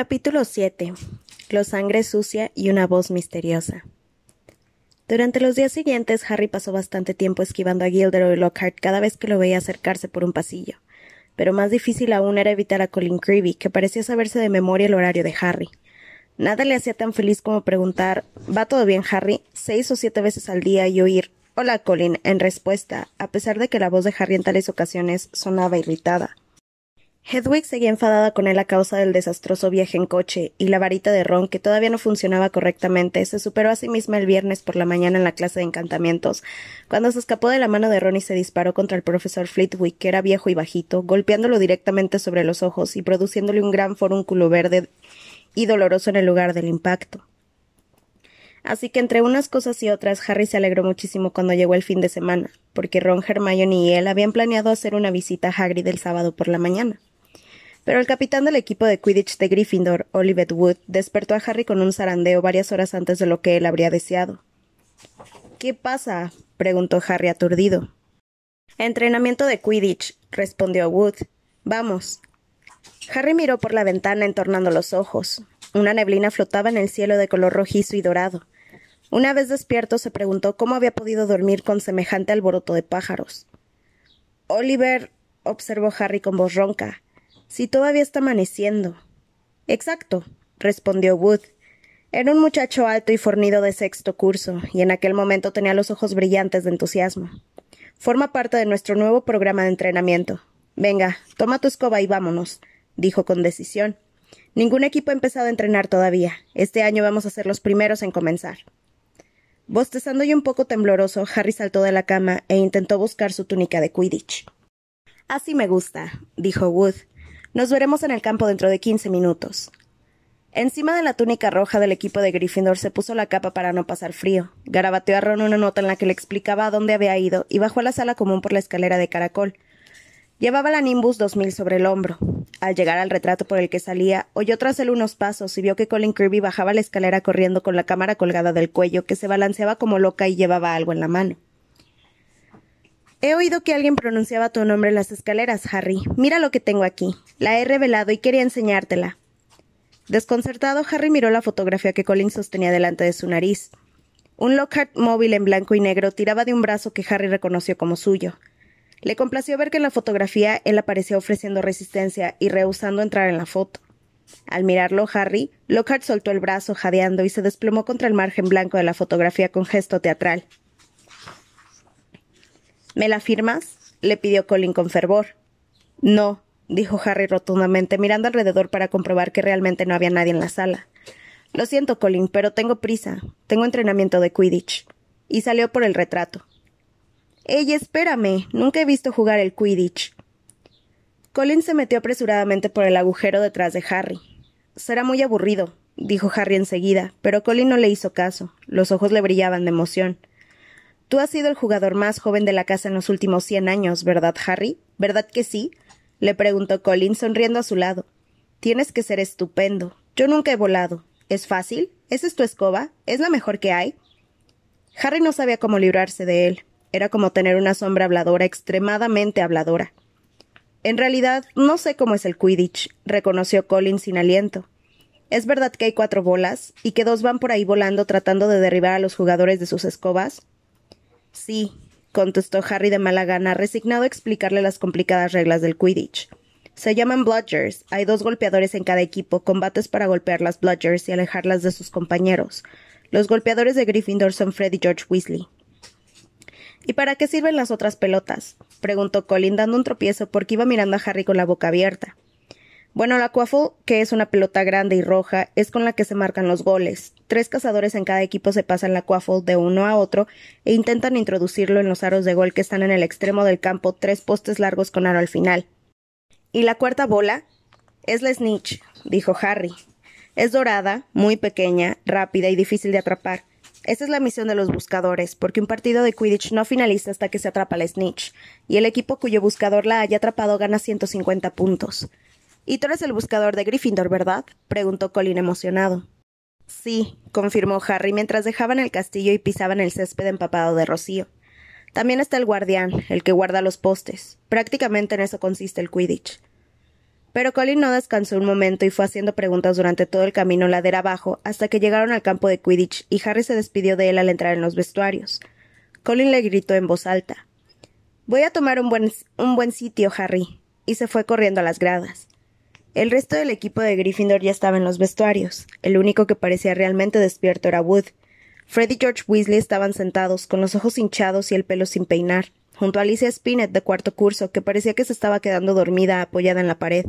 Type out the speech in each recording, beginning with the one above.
Capítulo 7. Los sangre sucia y una voz misteriosa. Durante los días siguientes, Harry pasó bastante tiempo esquivando a Gilderoy Lockhart cada vez que lo veía acercarse por un pasillo. Pero más difícil aún era evitar a Colin Creevy, que parecía saberse de memoria el horario de Harry. Nada le hacía tan feliz como preguntar ¿Va todo bien, Harry? seis o siete veces al día y oír Hola, Colin, en respuesta, a pesar de que la voz de Harry en tales ocasiones sonaba irritada. Hedwig seguía enfadada con él a causa del desastroso viaje en coche, y la varita de Ron, que todavía no funcionaba correctamente, se superó a sí misma el viernes por la mañana en la clase de encantamientos, cuando se escapó de la mano de Ron y se disparó contra el profesor Flitwick, que era viejo y bajito, golpeándolo directamente sobre los ojos y produciéndole un gran forúnculo verde y doloroso en el lugar del impacto. Así que entre unas cosas y otras, Harry se alegró muchísimo cuando llegó el fin de semana, porque Ron, Hermione y él habían planeado hacer una visita a Hagrid el sábado por la mañana. Pero el capitán del equipo de Quidditch de Gryffindor, Olivet Wood, despertó a Harry con un zarandeo varias horas antes de lo que él habría deseado. ¿Qué pasa? preguntó Harry aturdido. Entrenamiento de Quidditch, respondió Wood. Vamos. Harry miró por la ventana entornando los ojos. Una neblina flotaba en el cielo de color rojizo y dorado. Una vez despierto se preguntó cómo había podido dormir con semejante alboroto de pájaros. Oliver, observó Harry con voz ronca, si todavía está amaneciendo. Exacto, respondió Wood. Era un muchacho alto y fornido de sexto curso, y en aquel momento tenía los ojos brillantes de entusiasmo. Forma parte de nuestro nuevo programa de entrenamiento. Venga, toma tu escoba y vámonos, dijo con decisión. Ningún equipo ha empezado a entrenar todavía. Este año vamos a ser los primeros en comenzar. Bostezando y un poco tembloroso, Harry saltó de la cama e intentó buscar su túnica de Quidditch. Así me gusta, dijo Wood. Nos veremos en el campo dentro de quince minutos. Encima de la túnica roja del equipo de Gryffindor se puso la capa para no pasar frío. Garabateó a Ron una nota en la que le explicaba a dónde había ido y bajó a la sala común por la escalera de caracol. Llevaba la Nimbus 2000 sobre el hombro. Al llegar al retrato por el que salía, oyó tras él unos pasos y vio que Colin Kirby bajaba la escalera corriendo con la cámara colgada del cuello, que se balanceaba como loca y llevaba algo en la mano. He oído que alguien pronunciaba tu nombre en las escaleras, Harry. Mira lo que tengo aquí. La he revelado y quería enseñártela. Desconcertado, Harry miró la fotografía que Colin sostenía delante de su nariz. Un Lockhart móvil en blanco y negro tiraba de un brazo que Harry reconoció como suyo. Le complació ver que en la fotografía él aparecía ofreciendo resistencia y rehusando entrar en la foto. Al mirarlo, Harry, Lockhart soltó el brazo jadeando y se desplomó contra el margen blanco de la fotografía con gesto teatral. ¿Me la firmas? le pidió Colin con fervor. No, dijo Harry rotundamente, mirando alrededor para comprobar que realmente no había nadie en la sala. Lo siento, Colin, pero tengo prisa. Tengo entrenamiento de Quidditch. Y salió por el retrato. Ey, espérame. Nunca he visto jugar el Quidditch. Colin se metió apresuradamente por el agujero detrás de Harry. Será muy aburrido, dijo Harry enseguida, pero Colin no le hizo caso. Los ojos le brillaban de emoción. Tú has sido el jugador más joven de la casa en los últimos cien años, ¿verdad, Harry? ¿Verdad que sí? le preguntó Colin sonriendo a su lado. Tienes que ser estupendo. Yo nunca he volado. ¿Es fácil? ¿Esa es tu escoba? ¿Es la mejor que hay? Harry no sabía cómo librarse de él. Era como tener una sombra habladora extremadamente habladora. En realidad, no sé cómo es el Quidditch, reconoció Colin sin aliento. ¿Es verdad que hay cuatro bolas y que dos van por ahí volando tratando de derribar a los jugadores de sus escobas? Sí, contestó Harry de mala gana, resignado a explicarle las complicadas reglas del Quidditch. Se llaman bludgers. Hay dos golpeadores en cada equipo, combates para golpear las bludgers y alejarlas de sus compañeros. Los golpeadores de Gryffindor son Fred y George Weasley. ¿Y para qué sirven las otras pelotas? preguntó Colin dando un tropiezo porque iba mirando a Harry con la boca abierta. Bueno, la quaffle, que es una pelota grande y roja, es con la que se marcan los goles. Tres cazadores en cada equipo se pasan la quaffle de uno a otro e intentan introducirlo en los aros de gol que están en el extremo del campo, tres postes largos con aro al final. ¿Y la cuarta bola? Es la snitch, dijo Harry. Es dorada, muy pequeña, rápida y difícil de atrapar. Esa es la misión de los buscadores, porque un partido de Quidditch no finaliza hasta que se atrapa la snitch, y el equipo cuyo buscador la haya atrapado gana 150 puntos. Y tú eres el buscador de Gryffindor, ¿verdad? preguntó Colin emocionado. Sí, confirmó Harry mientras dejaban el castillo y pisaban el césped empapado de rocío. También está el guardián, el que guarda los postes. Prácticamente en eso consiste el Quidditch. Pero Colin no descansó un momento y fue haciendo preguntas durante todo el camino ladera abajo hasta que llegaron al campo de Quidditch y Harry se despidió de él al entrar en los vestuarios. Colin le gritó en voz alta Voy a tomar un buen, un buen sitio, Harry, y se fue corriendo a las gradas. El resto del equipo de Gryffindor ya estaba en los vestuarios. El único que parecía realmente despierto era Wood. Fred y George Weasley estaban sentados, con los ojos hinchados y el pelo sin peinar, junto a Alicia Spinett de cuarto curso, que parecía que se estaba quedando dormida apoyada en la pared.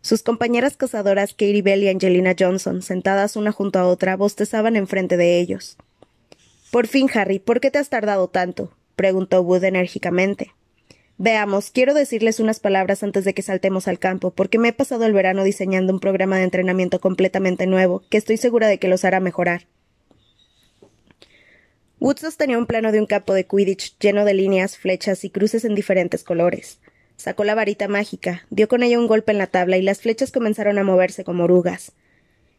Sus compañeras cazadoras Katie Bell y Angelina Johnson, sentadas una junto a otra, bostezaban enfrente de ellos. Por fin, Harry, ¿por qué te has tardado tanto? preguntó Wood enérgicamente. Veamos, quiero decirles unas palabras antes de que saltemos al campo, porque me he pasado el verano diseñando un programa de entrenamiento completamente nuevo, que estoy segura de que los hará mejorar. Wood sostenía un plano de un campo de Quidditch lleno de líneas, flechas y cruces en diferentes colores. Sacó la varita mágica, dio con ella un golpe en la tabla y las flechas comenzaron a moverse como orugas.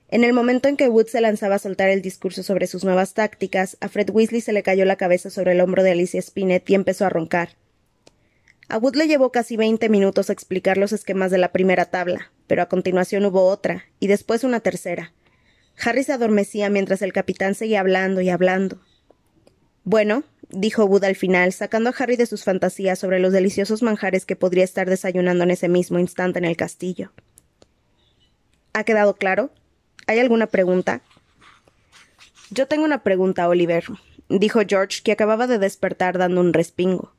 En el momento en que Wood se lanzaba a soltar el discurso sobre sus nuevas tácticas, a Fred Weasley se le cayó la cabeza sobre el hombro de Alicia Spinett y empezó a roncar. A Wood le llevó casi veinte minutos explicar los esquemas de la primera tabla, pero a continuación hubo otra, y después una tercera. Harry se adormecía mientras el capitán seguía hablando y hablando. Bueno, dijo Wood al final, sacando a Harry de sus fantasías sobre los deliciosos manjares que podría estar desayunando en ese mismo instante en el castillo. ¿Ha quedado claro? ¿Hay alguna pregunta? Yo tengo una pregunta, Oliver, dijo George, que acababa de despertar dando un respingo.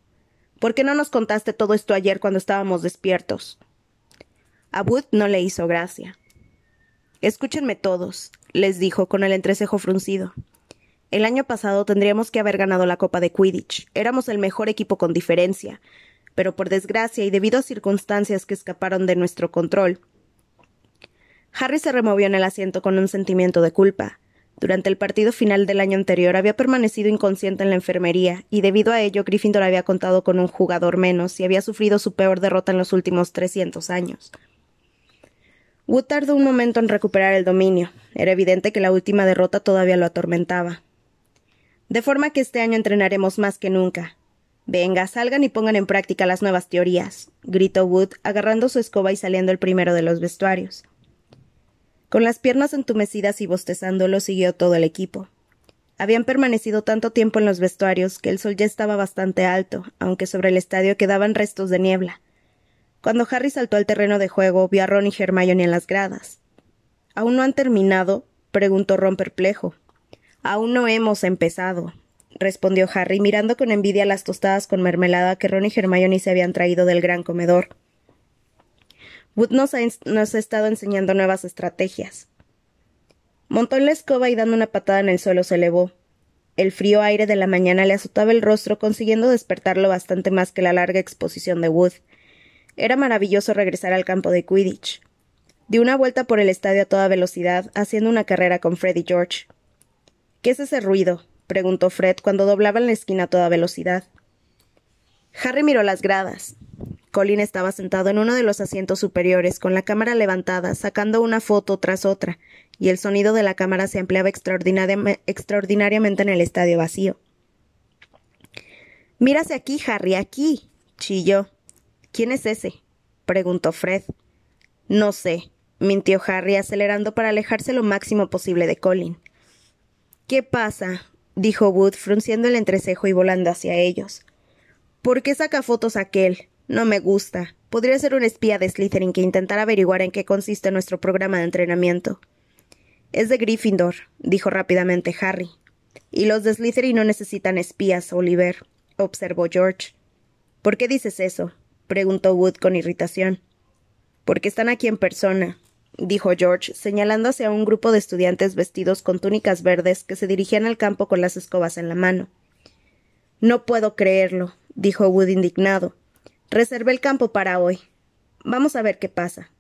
¿Por qué no nos contaste todo esto ayer cuando estábamos despiertos? A Wood no le hizo gracia. Escúchenme todos, les dijo con el entrecejo fruncido. El año pasado tendríamos que haber ganado la Copa de Quidditch. Éramos el mejor equipo con diferencia. Pero por desgracia y debido a circunstancias que escaparon de nuestro control, Harry se removió en el asiento con un sentimiento de culpa. Durante el partido final del año anterior había permanecido inconsciente en la enfermería, y debido a ello Gryffindor había contado con un jugador menos y había sufrido su peor derrota en los últimos trescientos años. Wood tardó un momento en recuperar el dominio. Era evidente que la última derrota todavía lo atormentaba. De forma que este año entrenaremos más que nunca. Venga, salgan y pongan en práctica las nuevas teorías, gritó Wood, agarrando su escoba y saliendo el primero de los vestuarios. Con las piernas entumecidas y bostezando lo siguió todo el equipo. Habían permanecido tanto tiempo en los vestuarios que el sol ya estaba bastante alto, aunque sobre el estadio quedaban restos de niebla. Cuando Harry saltó al terreno de juego, vio a Ron y Hermione en las gradas. ¿Aún no han terminado? preguntó Ron perplejo. Aún no hemos empezado, respondió Harry, mirando con envidia las tostadas con mermelada que Ron y Hermione se habían traído del gran comedor. Wood nos ha, estado enseñando nuevas estrategias. Montó en la escoba y dando una patada en el suelo se elevó. El frío aire de la mañana le azotaba el rostro, consiguiendo despertarlo bastante más que la larga exposición de Wood. Era maravilloso regresar al campo de Quidditch. Dio una vuelta por el estadio a toda velocidad, haciendo una carrera con Fred y George. ¿Qué es ese ruido? preguntó Fred cuando doblaban la esquina a toda velocidad. Harry miró las gradas. Colin estaba sentado en uno de los asientos superiores, con la cámara levantada, sacando una foto tras otra, y el sonido de la cámara se ampliaba extraordinariamente en el estadio vacío. Mírase aquí, Harry, aquí. chilló. ¿Quién es ese? preguntó Fred. No sé, mintió Harry, acelerando para alejarse lo máximo posible de Colin. ¿Qué pasa? dijo Wood, frunciendo el entrecejo y volando hacia ellos. ¿Por qué saca fotos aquel? No me gusta. Podría ser un espía de Slytherin que intentara averiguar en qué consiste nuestro programa de entrenamiento. Es de Gryffindor, dijo rápidamente Harry. Y los de Slytherin no necesitan espías, Oliver, observó George. ¿Por qué dices eso? preguntó Wood con irritación. Porque están aquí en persona, dijo George, señalando hacia un grupo de estudiantes vestidos con túnicas verdes que se dirigían al campo con las escobas en la mano. No puedo creerlo, dijo Wood indignado. Reservé el campo para hoy. Vamos a ver qué pasa.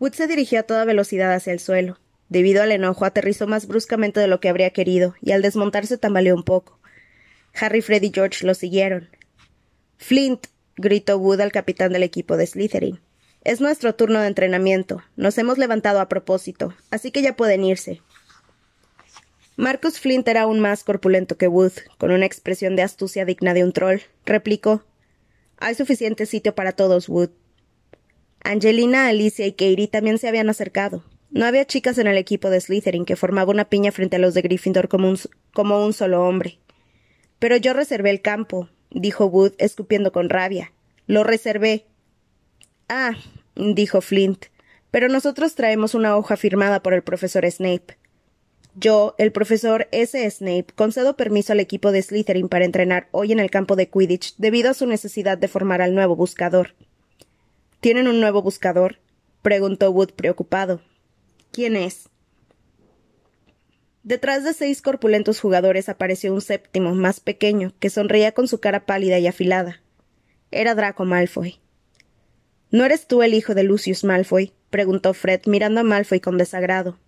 Wood se dirigió a toda velocidad hacia el suelo. Debido al enojo, aterrizó más bruscamente de lo que habría querido, y al desmontarse tambaleó un poco. Harry, Fred y George lo siguieron. Flint, gritó Wood al capitán del equipo de Slytherin. Es nuestro turno de entrenamiento. Nos hemos levantado a propósito, así que ya pueden irse. Marcus Flint era aún más corpulento que Wood, con una expresión de astucia digna de un troll. Replicó hay suficiente sitio para todos, Wood. Angelina, Alicia y Katie también se habían acercado. No había chicas en el equipo de Slytherin que formaba una piña frente a los de Gryffindor como un, como un solo hombre. Pero yo reservé el campo, dijo Wood, escupiendo con rabia. Lo reservé. Ah, dijo Flint. Pero nosotros traemos una hoja firmada por el profesor Snape. Yo, el profesor S. Snape, concedo permiso al equipo de Slytherin para entrenar hoy en el campo de Quidditch debido a su necesidad de formar al nuevo buscador. ¿Tienen un nuevo buscador? preguntó Wood preocupado. ¿Quién es? Detrás de seis corpulentos jugadores apareció un séptimo, más pequeño, que sonreía con su cara pálida y afilada. Era Draco Malfoy. ¿No eres tú el hijo de Lucius Malfoy? preguntó Fred, mirando a Malfoy con desagrado.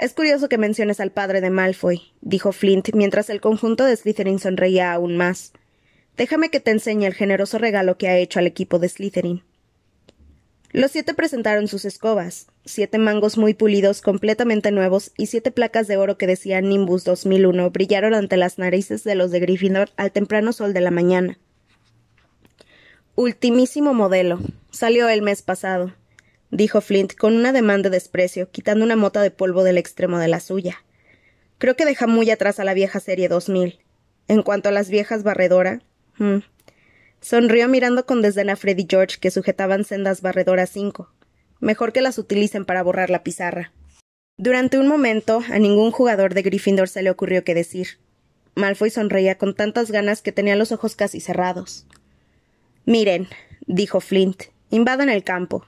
Es curioso que menciones al padre de Malfoy, dijo Flint, mientras el conjunto de Slytherin sonreía aún más. Déjame que te enseñe el generoso regalo que ha hecho al equipo de Slytherin. Los siete presentaron sus escobas, siete mangos muy pulidos, completamente nuevos, y siete placas de oro que decían Nimbus 2001 brillaron ante las narices de los de Gryffindor al temprano sol de la mañana. Ultimísimo modelo. Salió el mes pasado, dijo Flint con un ademán de desprecio, quitando una mota de polvo del extremo de la suya. Creo que deja muy atrás a la vieja serie 2000. En cuanto a las viejas barredora, hmm, Sonrió mirando con desdén a Freddy George que sujetaban sendas barredoras cinco. Mejor que las utilicen para borrar la pizarra. Durante un momento, a ningún jugador de Gryffindor se le ocurrió qué decir. Malfoy sonreía con tantas ganas que tenía los ojos casi cerrados. Miren, dijo Flint, invadan el campo.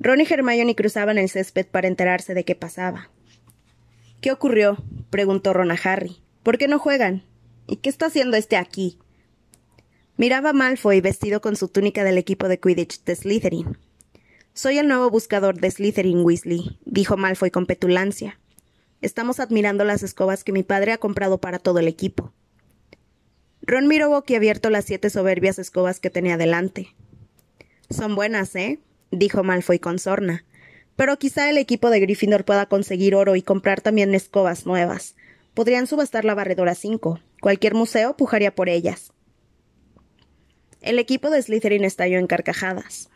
Ron y Hermione cruzaban el césped para enterarse de qué pasaba. ¿Qué ocurrió? preguntó Ron a Harry. ¿Por qué no juegan? ¿Y qué está haciendo este aquí? Miraba Malfoy vestido con su túnica del equipo de Quidditch de Slytherin. Soy el nuevo buscador de Slytherin, Weasley, dijo Malfoy con petulancia. Estamos admirando las escobas que mi padre ha comprado para todo el equipo. Ron miró boquiabierto las siete soberbias escobas que tenía delante. Son buenas, ¿eh? Dijo Malfoy con sorna. Pero quizá el equipo de Gryffindor pueda conseguir oro y comprar también escobas nuevas. Podrían subastar la barredora cinco. Cualquier museo pujaría por ellas. El equipo de Slytherin estalló en carcajadas.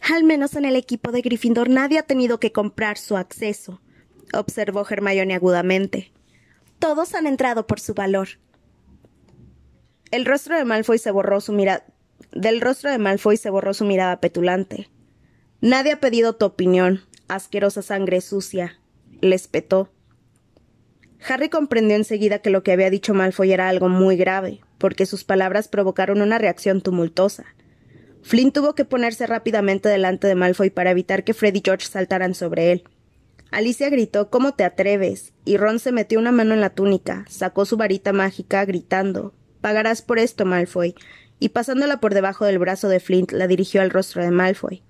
Al menos en el equipo de Gryffindor nadie ha tenido que comprar su acceso, observó Hermione agudamente. Todos han entrado por su valor. El rostro de Malfoy se borró su mirada. Del rostro de Malfoy se borró su mirada petulante. Nadie ha pedido tu opinión, asquerosa sangre sucia. Les petó. Harry comprendió enseguida que lo que había dicho Malfoy era algo muy grave, porque sus palabras provocaron una reacción tumultuosa. Flynn tuvo que ponerse rápidamente delante de Malfoy para evitar que Fred y George saltaran sobre él. Alicia gritó ¿Cómo te atreves? y Ron se metió una mano en la túnica, sacó su varita mágica, gritando Pagarás por esto, Malfoy, y pasándola por debajo del brazo de Flint la dirigió al rostro de Malfoy.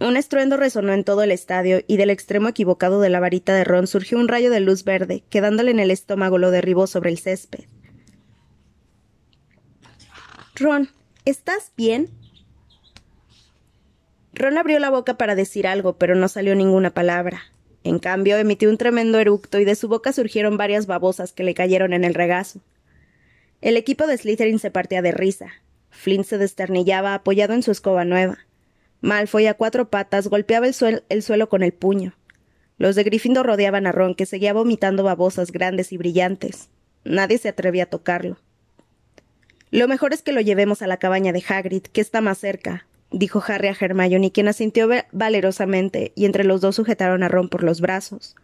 Un estruendo resonó en todo el estadio y del extremo equivocado de la varita de Ron surgió un rayo de luz verde, que dándole en el estómago lo derribó sobre el césped. Ron, ¿estás bien? Ron abrió la boca para decir algo, pero no salió ninguna palabra. En cambio, emitió un tremendo eructo y de su boca surgieron varias babosas que le cayeron en el regazo. El equipo de Slytherin se partía de risa. Flint se desternillaba apoyado en su escoba nueva. Malfoy a cuatro patas golpeaba el, el suelo con el puño. Los de Gryffindor rodeaban a Ron, que seguía vomitando babosas grandes y brillantes. Nadie se atrevía a tocarlo. Lo mejor es que lo llevemos a la cabaña de Hagrid, que está más cerca, dijo Harry a Hermione, quien asintió valerosamente, y entre los dos sujetaron a Ron por los brazos.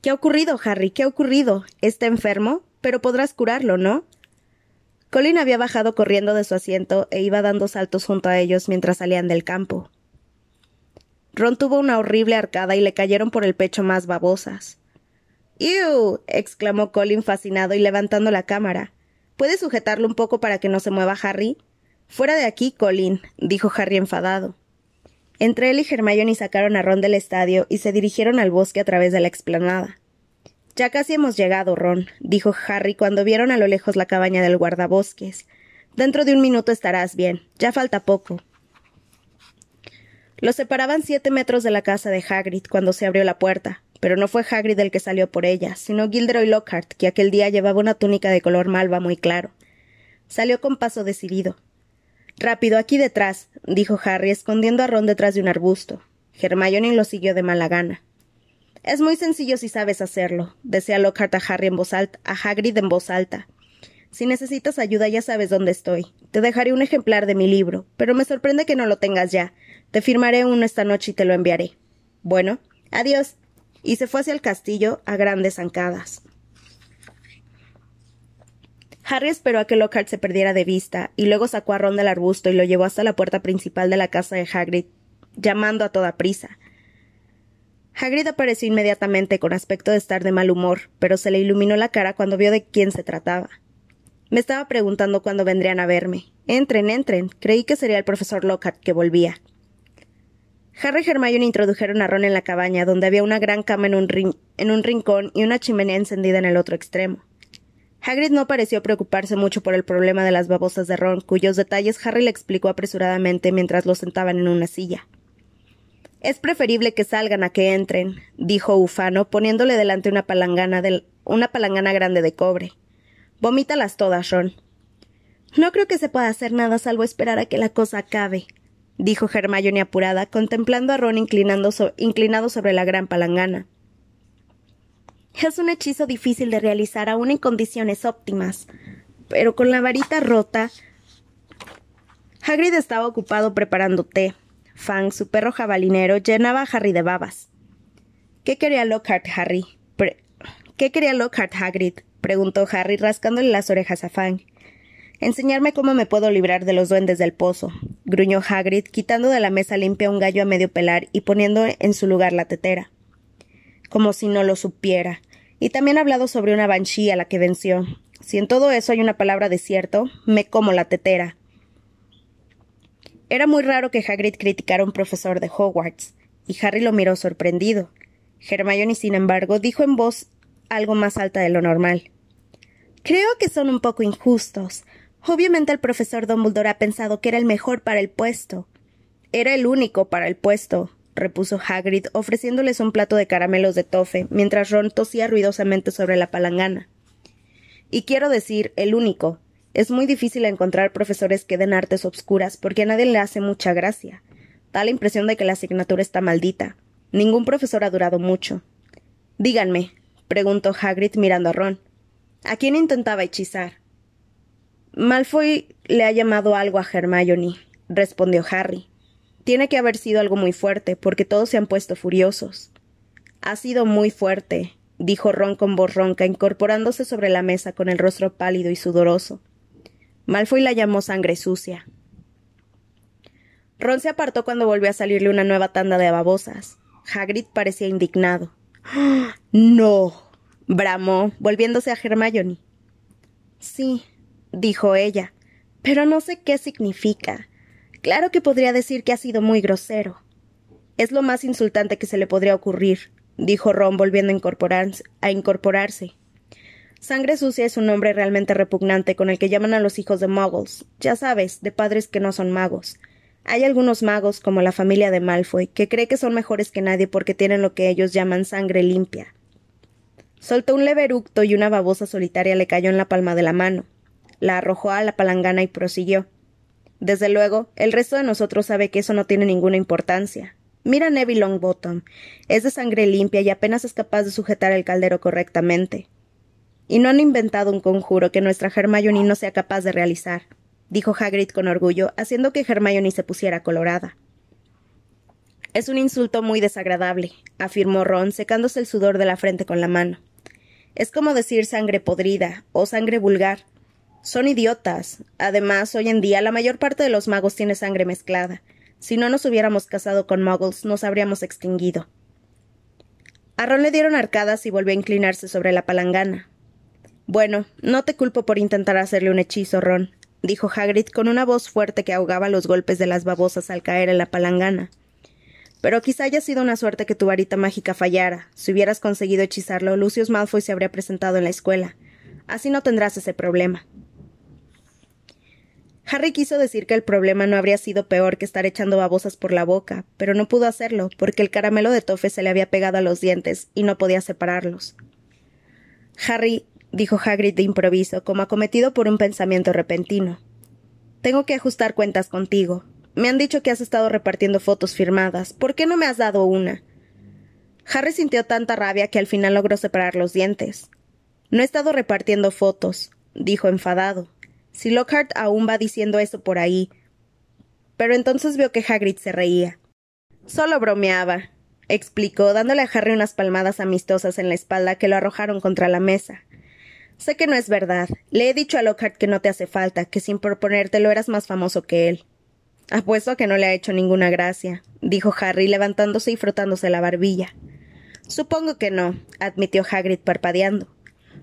¿Qué ha ocurrido, Harry? ¿Qué ha ocurrido? ¿Está enfermo? Pero podrás curarlo, ¿no? Colin había bajado corriendo de su asiento e iba dando saltos junto a ellos mientras salían del campo. Ron tuvo una horrible arcada y le cayeron por el pecho más babosas. ¡Ew! exclamó Colin fascinado y levantando la cámara. ¿Puedes sujetarlo un poco para que no se mueva Harry? Fuera de aquí, Colin, dijo Harry enfadado. Entre él y Hermione sacaron a Ron del estadio y se dirigieron al bosque a través de la explanada. Ya casi hemos llegado, Ron, dijo Harry cuando vieron a lo lejos la cabaña del guardabosques. Dentro de un minuto estarás bien. Ya falta poco. Los separaban siete metros de la casa de Hagrid cuando se abrió la puerta, pero no fue Hagrid el que salió por ella, sino Gilderoy Lockhart, que aquel día llevaba una túnica de color malva muy claro. Salió con paso decidido. Rápido, aquí detrás, dijo Harry, escondiendo a Ron detrás de un arbusto. Hermione lo siguió de mala gana. Es muy sencillo si sabes hacerlo, decía Lockhart a Harry en voz alta, a Hagrid en voz alta. Si necesitas ayuda ya sabes dónde estoy. Te dejaré un ejemplar de mi libro, pero me sorprende que no lo tengas ya. Te firmaré uno esta noche y te lo enviaré. Bueno, adiós. Y se fue hacia el castillo a grandes zancadas. Harry esperó a que Lockhart se perdiera de vista, y luego sacó a Ron del arbusto y lo llevó hasta la puerta principal de la casa de Hagrid, llamando a toda prisa. Hagrid apareció inmediatamente con aspecto de estar de mal humor, pero se le iluminó la cara cuando vio de quién se trataba. Me estaba preguntando cuándo vendrían a verme. Entren, entren. Creí que sería el profesor Lockhart que volvía. Harry y Hermione introdujeron a Ron en la cabaña, donde había una gran cama en un, en un rincón y una chimenea encendida en el otro extremo. Hagrid no pareció preocuparse mucho por el problema de las babosas de Ron, cuyos detalles Harry le explicó apresuradamente mientras los sentaban en una silla. Es preferible que salgan a que entren, dijo Ufano, poniéndole delante una palangana, una palangana grande de cobre. Vomítalas todas, Ron. No creo que se pueda hacer nada salvo esperar a que la cosa acabe, dijo Hermione apurada, contemplando a Ron inclinado sobre la gran palangana. Es un hechizo difícil de realizar aún en condiciones óptimas. Pero con la varita rota. Hagrid estaba ocupado preparando té. Fang, su perro jabalinero, llenaba a Harry de babas. ¿Qué quería Lockhart, Harry? ¿Qué quería Lockhart, Hagrid? preguntó Harry, rascándole las orejas a Fang. Enseñarme cómo me puedo librar de los duendes del pozo, gruñó Hagrid, quitando de la mesa limpia un gallo a medio pelar y poniendo en su lugar la tetera. Como si no lo supiera. Y también ha hablado sobre una banshee a la que venció. Si en todo eso hay una palabra de cierto, me como la tetera. Era muy raro que Hagrid criticara a un profesor de Hogwarts, y Harry lo miró sorprendido. Hermione, sin embargo, dijo en voz algo más alta de lo normal. Creo que son un poco injustos. Obviamente el profesor Dumbledore ha pensado que era el mejor para el puesto. Era el único para el puesto, repuso Hagrid, ofreciéndoles un plato de caramelos de tofe, mientras Ron tosía ruidosamente sobre la palangana. Y quiero decir, el único. Es muy difícil encontrar profesores que den artes obscuras, porque a nadie le hace mucha gracia. Da la impresión de que la asignatura está maldita. Ningún profesor ha durado mucho. Díganme, preguntó Hagrid mirando a Ron. ¿A quién intentaba hechizar? Malfoy le ha llamado algo a Hermione, respondió Harry. Tiene que haber sido algo muy fuerte, porque todos se han puesto furiosos. Ha sido muy fuerte, dijo Ron con voz ronca, incorporándose sobre la mesa con el rostro pálido y sudoroso. Malfoy la llamó sangre sucia. Ron se apartó cuando volvió a salirle una nueva tanda de babosas. Hagrid parecía indignado. ¡No! bramó, volviéndose a Hermione. Sí, dijo ella, pero no sé qué significa. Claro que podría decir que ha sido muy grosero. Es lo más insultante que se le podría ocurrir, dijo Ron volviendo a incorporarse. Sangre sucia es un nombre realmente repugnante con el que llaman a los hijos de muggles, ya sabes, de padres que no son magos. Hay algunos magos, como la familia de Malfoy, que cree que son mejores que nadie porque tienen lo que ellos llaman sangre limpia. Soltó un leve eructo y una babosa solitaria le cayó en la palma de la mano. La arrojó a la palangana y prosiguió. Desde luego, el resto de nosotros sabe que eso no tiene ninguna importancia. Mira a Neville Longbottom. Es de sangre limpia y apenas es capaz de sujetar el caldero correctamente. Y no han inventado un conjuro que nuestra Hermione no sea capaz de realizar, dijo Hagrid con orgullo, haciendo que Hermione se pusiera colorada. Es un insulto muy desagradable, afirmó Ron, secándose el sudor de la frente con la mano. Es como decir sangre podrida o sangre vulgar. Son idiotas. Además, hoy en día la mayor parte de los magos tiene sangre mezclada. Si no nos hubiéramos casado con muggles, nos habríamos extinguido. A Ron le dieron arcadas y volvió a inclinarse sobre la palangana. Bueno, no te culpo por intentar hacerle un hechizo, Ron, dijo Hagrid con una voz fuerte que ahogaba los golpes de las babosas al caer en la palangana. Pero quizá haya sido una suerte que tu varita mágica fallara. Si hubieras conseguido hechizarlo, Lucius Malfoy se habría presentado en la escuela. Así no tendrás ese problema. Harry quiso decir que el problema no habría sido peor que estar echando babosas por la boca, pero no pudo hacerlo, porque el caramelo de tofe se le había pegado a los dientes y no podía separarlos. Harry, dijo Hagrid de improviso, como acometido por un pensamiento repentino. Tengo que ajustar cuentas contigo. Me han dicho que has estado repartiendo fotos firmadas. ¿Por qué no me has dado una? Harry sintió tanta rabia que al final logró separar los dientes. No he estado repartiendo fotos, dijo enfadado. Si Lockhart aún va diciendo eso por ahí. Pero entonces vio que Hagrid se reía. Solo bromeaba, explicó, dándole a Harry unas palmadas amistosas en la espalda que lo arrojaron contra la mesa. Sé que no es verdad. Le he dicho a Lockhart que no te hace falta, que sin proponértelo eras más famoso que él. Apuesto a que no le ha hecho ninguna gracia, dijo Harry, levantándose y frotándose la barbilla. Supongo que no, admitió Hagrid parpadeando.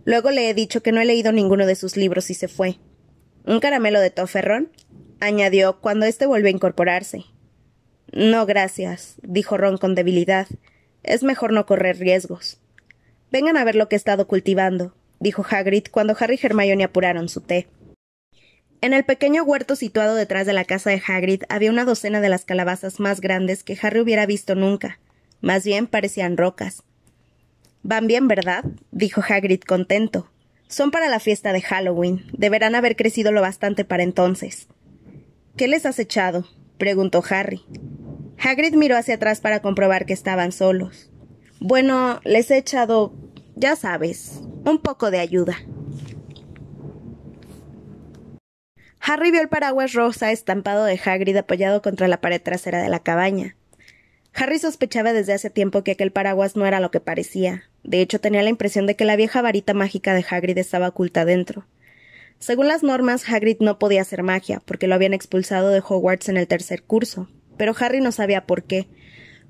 Luego le he dicho que no he leído ninguno de sus libros y se fue. ¿Un caramelo de toferrón? añadió cuando éste volvió a incorporarse. No, gracias, dijo Ron con debilidad. Es mejor no correr riesgos. Vengan a ver lo que he estado cultivando, dijo Hagrid cuando Harry y Hermione apuraron su té. En el pequeño huerto situado detrás de la casa de Hagrid había una docena de las calabazas más grandes que Harry hubiera visto nunca. Más bien parecían rocas. Van bien, ¿verdad? dijo Hagrid contento. Son para la fiesta de Halloween. Deberán haber crecido lo bastante para entonces. ¿Qué les has echado? preguntó Harry. Hagrid miró hacia atrás para comprobar que estaban solos. Bueno, les he echado, ya sabes, un poco de ayuda. Harry vio el paraguas rosa estampado de Hagrid apoyado contra la pared trasera de la cabaña. Harry sospechaba desde hace tiempo que aquel paraguas no era lo que parecía. De hecho, tenía la impresión de que la vieja varita mágica de Hagrid estaba oculta dentro. Según las normas, Hagrid no podía hacer magia, porque lo habían expulsado de Hogwarts en el tercer curso. Pero Harry no sabía por qué.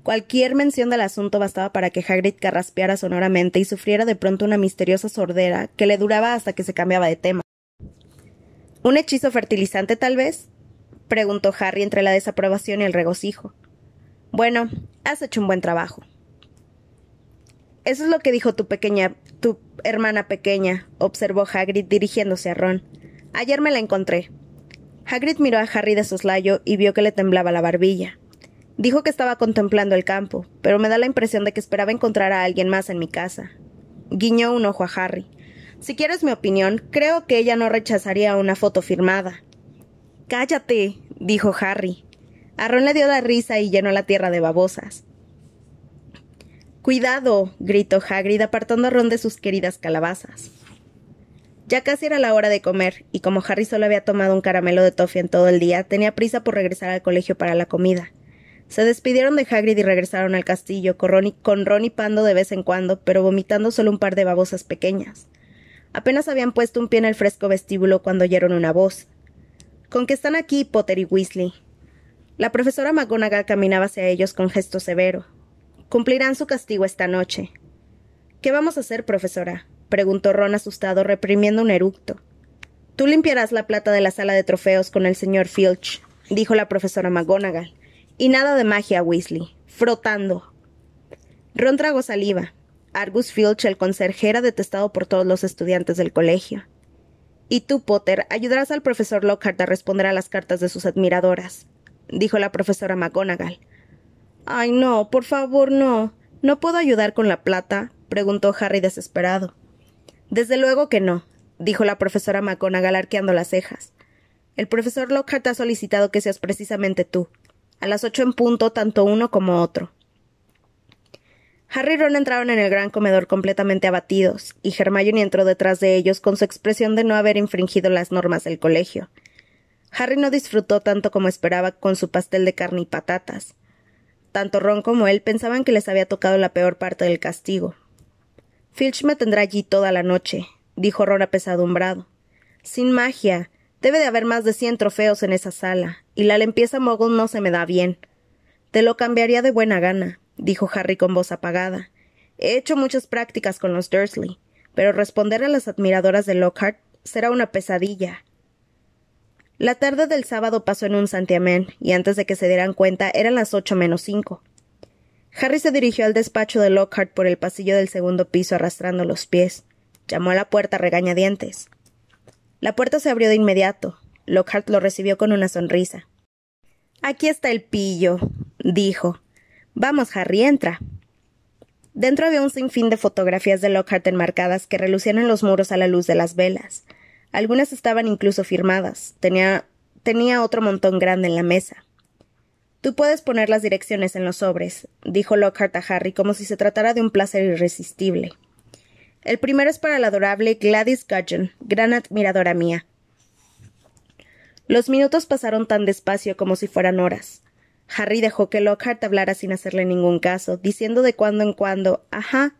Cualquier mención del asunto bastaba para que Hagrid carraspeara sonoramente y sufriera de pronto una misteriosa sordera que le duraba hasta que se cambiaba de tema. ¿Un hechizo fertilizante, tal vez? preguntó Harry entre la desaprobación y el regocijo. Bueno, has hecho un buen trabajo. Eso es lo que dijo tu pequeña, tu hermana pequeña, observó Hagrid dirigiéndose a Ron. Ayer me la encontré. Hagrid miró a Harry de soslayo y vio que le temblaba la barbilla. Dijo que estaba contemplando el campo, pero me da la impresión de que esperaba encontrar a alguien más en mi casa. Guiñó un ojo a Harry. Si quieres mi opinión, creo que ella no rechazaría una foto firmada. Cállate, dijo Harry. A Ron le dio la risa y llenó la tierra de babosas. Cuidado, gritó Hagrid apartando a Ron de sus queridas calabazas. Ya casi era la hora de comer, y como Harry solo había tomado un caramelo de toffee en todo el día, tenía prisa por regresar al colegio para la comida. Se despidieron de Hagrid y regresaron al castillo, con Ron, y, Pando de vez en cuando, pero vomitando solo un par de babosas pequeñas. Apenas habían puesto un pie en el fresco vestíbulo cuando oyeron una voz. ¿Con qué están aquí, Potter y Weasley? La profesora McGonagall caminaba hacia ellos con gesto severo. Cumplirán su castigo esta noche. ¿Qué vamos a hacer, profesora? preguntó Ron asustado, reprimiendo un eructo. Tú limpiarás la plata de la sala de trofeos con el señor Filch, dijo la profesora McGonagall. Y nada de magia, Weasley. Frotando. Ron tragó saliva. Argus Filch, el conserje, era detestado por todos los estudiantes del colegio. Y tú, Potter, ayudarás al profesor Lockhart a responder a las cartas de sus admiradoras dijo la profesora McGonagall. Ay, no, por favor, no. ¿No puedo ayudar con la plata? preguntó Harry desesperado. Desde luego que no, dijo la profesora McGonagall arqueando las cejas. El profesor Lockhart ha solicitado que seas precisamente tú. A las ocho en punto, tanto uno como otro. Harry y Ron entraron en el gran comedor completamente abatidos, y Hermione entró detrás de ellos con su expresión de no haber infringido las normas del colegio. Harry no disfrutó tanto como esperaba con su pastel de carne y patatas. Tanto Ron como él pensaban que les había tocado la peor parte del castigo. Filch me tendrá allí toda la noche, dijo Ron apesadumbrado. Sin magia. Debe de haber más de cien trofeos en esa sala, y la limpieza mogul no se me da bien. Te lo cambiaría de buena gana, dijo Harry con voz apagada. He hecho muchas prácticas con los Dursley, pero responder a las admiradoras de Lockhart será una pesadilla. La tarde del sábado pasó en un santiamén, y antes de que se dieran cuenta eran las ocho menos cinco. Harry se dirigió al despacho de Lockhart por el pasillo del segundo piso arrastrando los pies. Llamó a la puerta regañadientes. La puerta se abrió de inmediato. Lockhart lo recibió con una sonrisa. Aquí está el pillo, dijo. Vamos, Harry, entra. Dentro había un sinfín de fotografías de Lockhart enmarcadas que relucían en los muros a la luz de las velas. Algunas estaban incluso firmadas. Tenía, tenía otro montón grande en la mesa. Tú puedes poner las direcciones en los sobres, dijo Lockhart a Harry como si se tratara de un placer irresistible. El primero es para la adorable Gladys Gudgeon, gran admiradora mía. Los minutos pasaron tan despacio como si fueran horas. Harry dejó que Lockhart hablara sin hacerle ningún caso, diciendo de cuando en cuando ajá,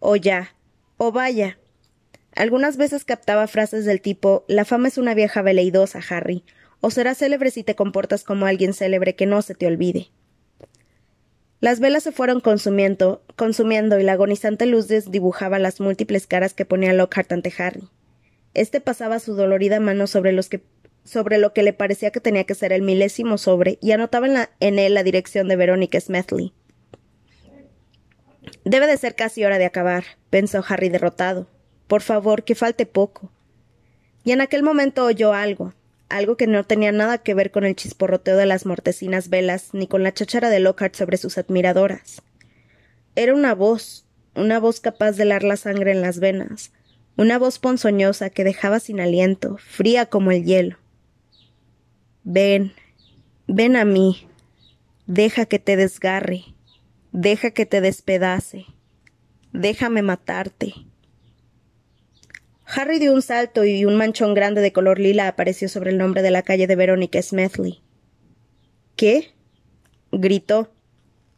o ya, o vaya. Algunas veces captaba frases del tipo La fama es una vieja veleidosa, Harry, o serás célebre si te comportas como alguien célebre que no se te olvide. Las velas se fueron consumiendo, consumiendo y la agonizante luz dibujaba las múltiples caras que ponía Lockhart ante Harry. Este pasaba su dolorida mano sobre los que sobre lo que le parecía que tenía que ser el milésimo sobre y anotaba en, él la dirección de Verónica Smedley. Debe de ser casi hora de acabar, pensó Harry derrotado. Por favor, que falte poco. Y en aquel momento oyó algo, algo que no tenía nada que ver con el chisporroteo de las mortecinas velas ni con la cháchara de Lockhart sobre sus admiradoras. Era una voz, una voz capaz de helar la sangre en las venas, una voz ponzoñosa que dejaba sin aliento, fría como el hielo. Ven, ven a mí, deja que te desgarre, deja que te despedace, déjame matarte. Harry dio un salto y un manchón grande de color lila apareció sobre el nombre de la calle de Verónica Smedley. ¿Qué? gritó.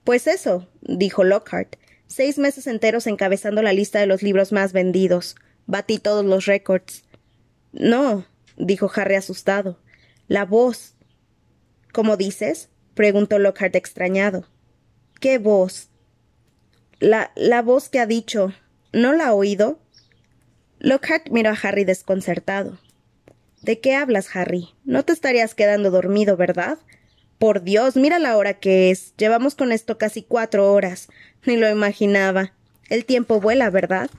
Pues eso, dijo Lockhart. Seis meses enteros encabezando la lista de los libros más vendidos. Batí todos los récords. No, dijo Harry asustado. La voz. ¿Cómo dices? preguntó Lockhart extrañado. ¿Qué voz? La, la voz que ha dicho. ¿No la ha oído? Lockhart miró a Harry desconcertado. ¿De qué hablas, Harry? No te estarías quedando dormido, ¿verdad? Por Dios, mira la hora que es. Llevamos con esto casi cuatro horas. Ni lo imaginaba. El tiempo vuela, ¿verdad?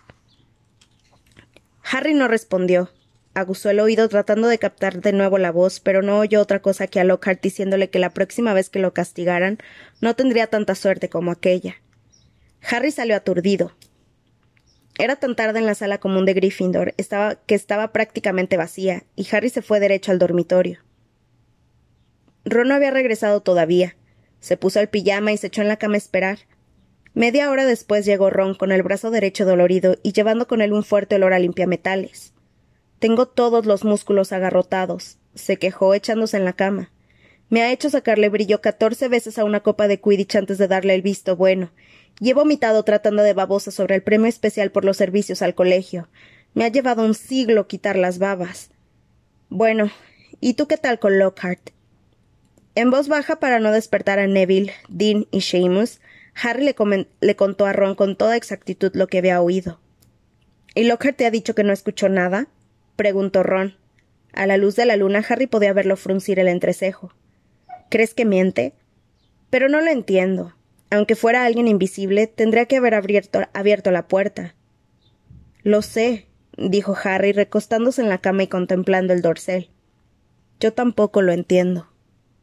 Harry no respondió. Aguzó el oído tratando de captar de nuevo la voz, pero no oyó otra cosa que a Lockhart diciéndole que la próxima vez que lo castigaran no tendría tanta suerte como aquella. Harry salió aturdido. Era tan tarde en la sala común de Gryffindor estaba, que estaba prácticamente vacía, y Harry se fue derecho al dormitorio. Ron no había regresado todavía. Se puso el pijama y se echó en la cama a esperar. Media hora después llegó Ron con el brazo derecho dolorido y llevando con él un fuerte olor a limpiametales. Tengo todos los músculos agarrotados, se quejó echándose en la cama. Me ha hecho sacarle brillo catorce veces a una copa de Quidditch antes de darle el visto bueno, y he vomitado tratando de babosa sobre el premio especial por los servicios al colegio. Me ha llevado un siglo quitar las babas. Bueno, ¿y tú qué tal con Lockhart? En voz baja para no despertar a Neville, Dean y Seamus, Harry le, le contó a Ron con toda exactitud lo que había oído. ¿Y Lockhart te ha dicho que no escuchó nada? preguntó Ron. A la luz de la luna Harry podía verlo fruncir el entrecejo. ¿Crees que miente? Pero no lo entiendo. Aunque fuera alguien invisible, tendría que haber abierto, la puerta. Lo sé, dijo Harry recostándose en la cama y contemplando el dorsal. Yo tampoco lo entiendo.